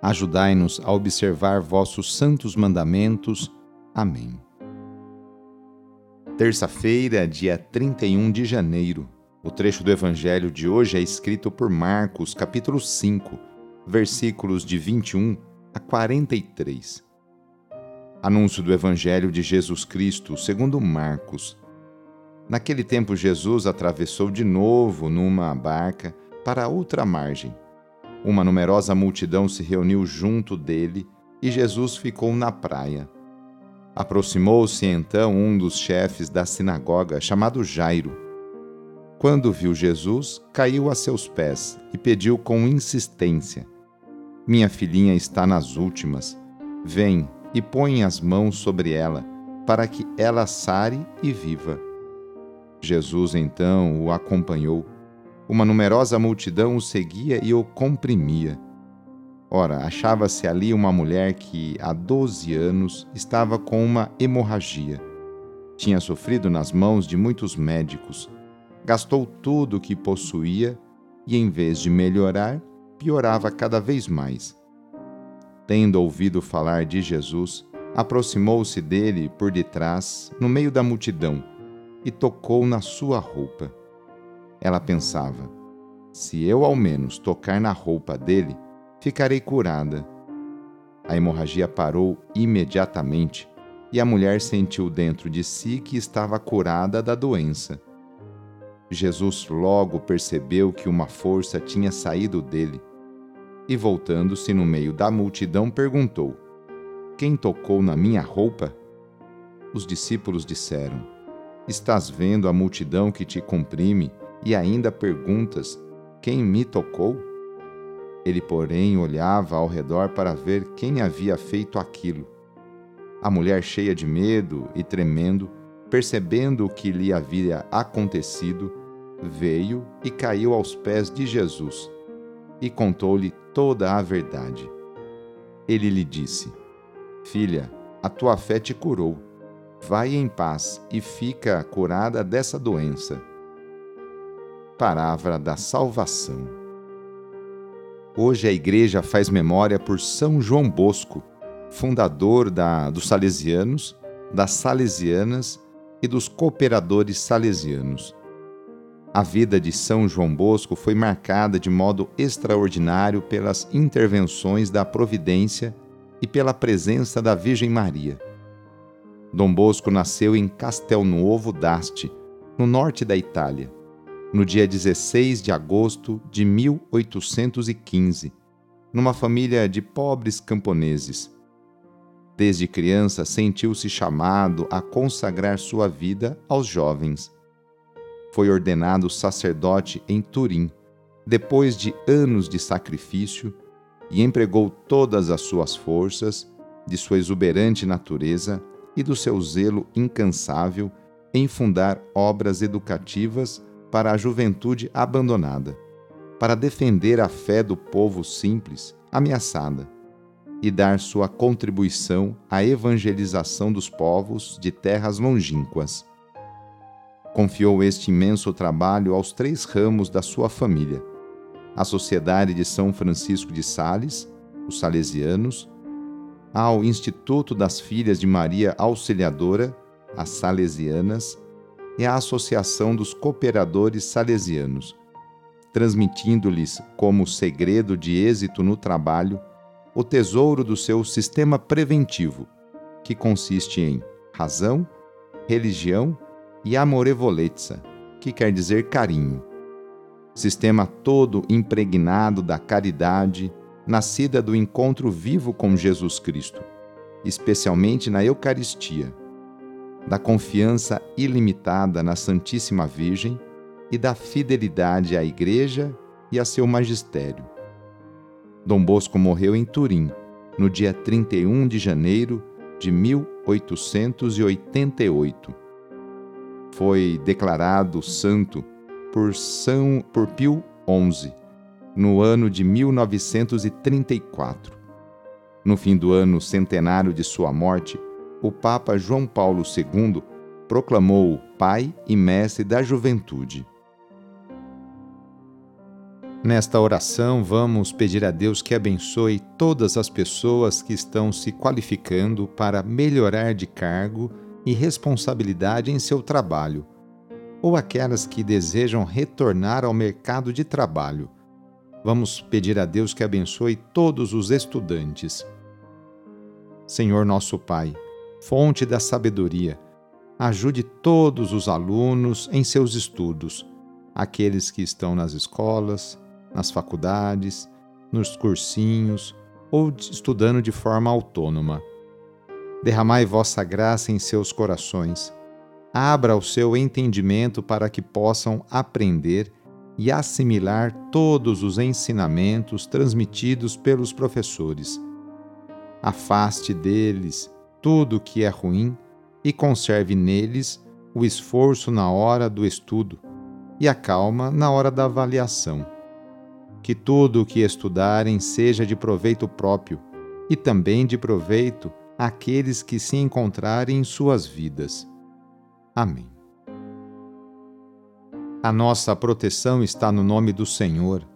Ajudai-nos a observar vossos santos mandamentos. Amém. Terça-feira, dia 31 de janeiro. O trecho do Evangelho de hoje é escrito por Marcos, capítulo 5, versículos de 21 a 43. Anúncio do Evangelho de Jesus Cristo, segundo Marcos. Naquele tempo, Jesus atravessou de novo numa barca para outra margem uma numerosa multidão se reuniu junto dele e Jesus ficou na praia. Aproximou-se então um dos chefes da sinagoga, chamado Jairo. Quando viu Jesus, caiu a seus pés e pediu com insistência: Minha filhinha está nas últimas. Vem e põe as mãos sobre ela, para que ela sare e viva. Jesus então o acompanhou uma numerosa multidão o seguia e o comprimia. Ora, achava-se ali uma mulher que, há doze anos, estava com uma hemorragia. Tinha sofrido nas mãos de muitos médicos, gastou tudo o que possuía e, em vez de melhorar, piorava cada vez mais. Tendo ouvido falar de Jesus, aproximou-se dele por detrás, no meio da multidão, e tocou na sua roupa. Ela pensava: se eu ao menos tocar na roupa dele, ficarei curada. A hemorragia parou imediatamente e a mulher sentiu dentro de si que estava curada da doença. Jesus logo percebeu que uma força tinha saído dele e, voltando-se no meio da multidão, perguntou: Quem tocou na minha roupa? Os discípulos disseram: Estás vendo a multidão que te comprime e ainda perguntas: Quem me tocou? Ele, porém, olhava ao redor para ver quem havia feito aquilo. A mulher, cheia de medo e tremendo, percebendo o que lhe havia acontecido, veio e caiu aos pés de Jesus e contou-lhe toda a verdade. Ele lhe disse: Filha, a tua fé te curou. Vai em paz e fica curada dessa doença palavra da salvação. Hoje a Igreja faz memória por São João Bosco, fundador da, dos Salesianos, das Salesianas e dos Cooperadores Salesianos. A vida de São João Bosco foi marcada de modo extraordinário pelas intervenções da Providência e pela presença da Virgem Maria. Dom Bosco nasceu em Castelnuovo d'Asti, no norte da Itália no dia 16 de agosto de 1815, numa família de pobres camponeses. Desde criança sentiu-se chamado a consagrar sua vida aos jovens. Foi ordenado sacerdote em Turim, depois de anos de sacrifício, e empregou todas as suas forças, de sua exuberante natureza e do seu zelo incansável em fundar obras educativas para a juventude abandonada, para defender a fé do povo simples, ameaçada, e dar sua contribuição à evangelização dos povos de terras longínquas. Confiou este imenso trabalho aos três ramos da sua família: a Sociedade de São Francisco de Sales, os Salesianos, ao Instituto das Filhas de Maria Auxiliadora, as Salesianas, é a Associação dos Cooperadores Salesianos, transmitindo-lhes como segredo de êxito no trabalho o tesouro do seu sistema preventivo, que consiste em razão, religião e amorevolezza, que quer dizer carinho. Sistema todo impregnado da caridade, nascida do encontro vivo com Jesus Cristo, especialmente na Eucaristia, da confiança ilimitada na Santíssima Virgem e da fidelidade à Igreja e a seu magistério. Dom Bosco morreu em Turim, no dia 31 de janeiro de 1888. Foi declarado santo por São por Pio XI no ano de 1934. No fim do ano centenário de sua morte, o Papa João Paulo II proclamou-o pai e mestre da juventude. Nesta oração, vamos pedir a Deus que abençoe todas as pessoas que estão se qualificando para melhorar de cargo e responsabilidade em seu trabalho, ou aquelas que desejam retornar ao mercado de trabalho. Vamos pedir a Deus que abençoe todos os estudantes. Senhor nosso Pai, fonte da sabedoria, ajude todos os alunos em seus estudos, aqueles que estão nas escolas, nas faculdades, nos cursinhos ou estudando de forma autônoma. Derramai vossa graça em seus corações. Abra o seu entendimento para que possam aprender e assimilar todos os ensinamentos transmitidos pelos professores. Afaste deles tudo o que é ruim e conserve neles o esforço na hora do estudo e a calma na hora da avaliação que tudo o que estudarem seja de proveito próprio e também de proveito àqueles que se encontrarem em suas vidas. Amém. A nossa proteção está no nome do Senhor,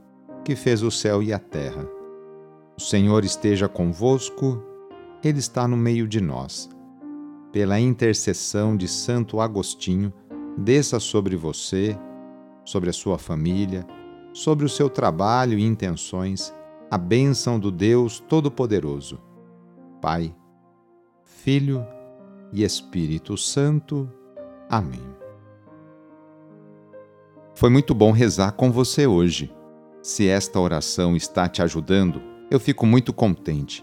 que fez o céu e a terra. O Senhor esteja convosco, Ele está no meio de nós. Pela intercessão de Santo Agostinho, desça sobre você, sobre a sua família, sobre o seu trabalho e intenções a bênção do Deus Todo-Poderoso, Pai, Filho e Espírito Santo. Amém. Foi muito bom rezar com você hoje. Se esta oração está te ajudando, eu fico muito contente.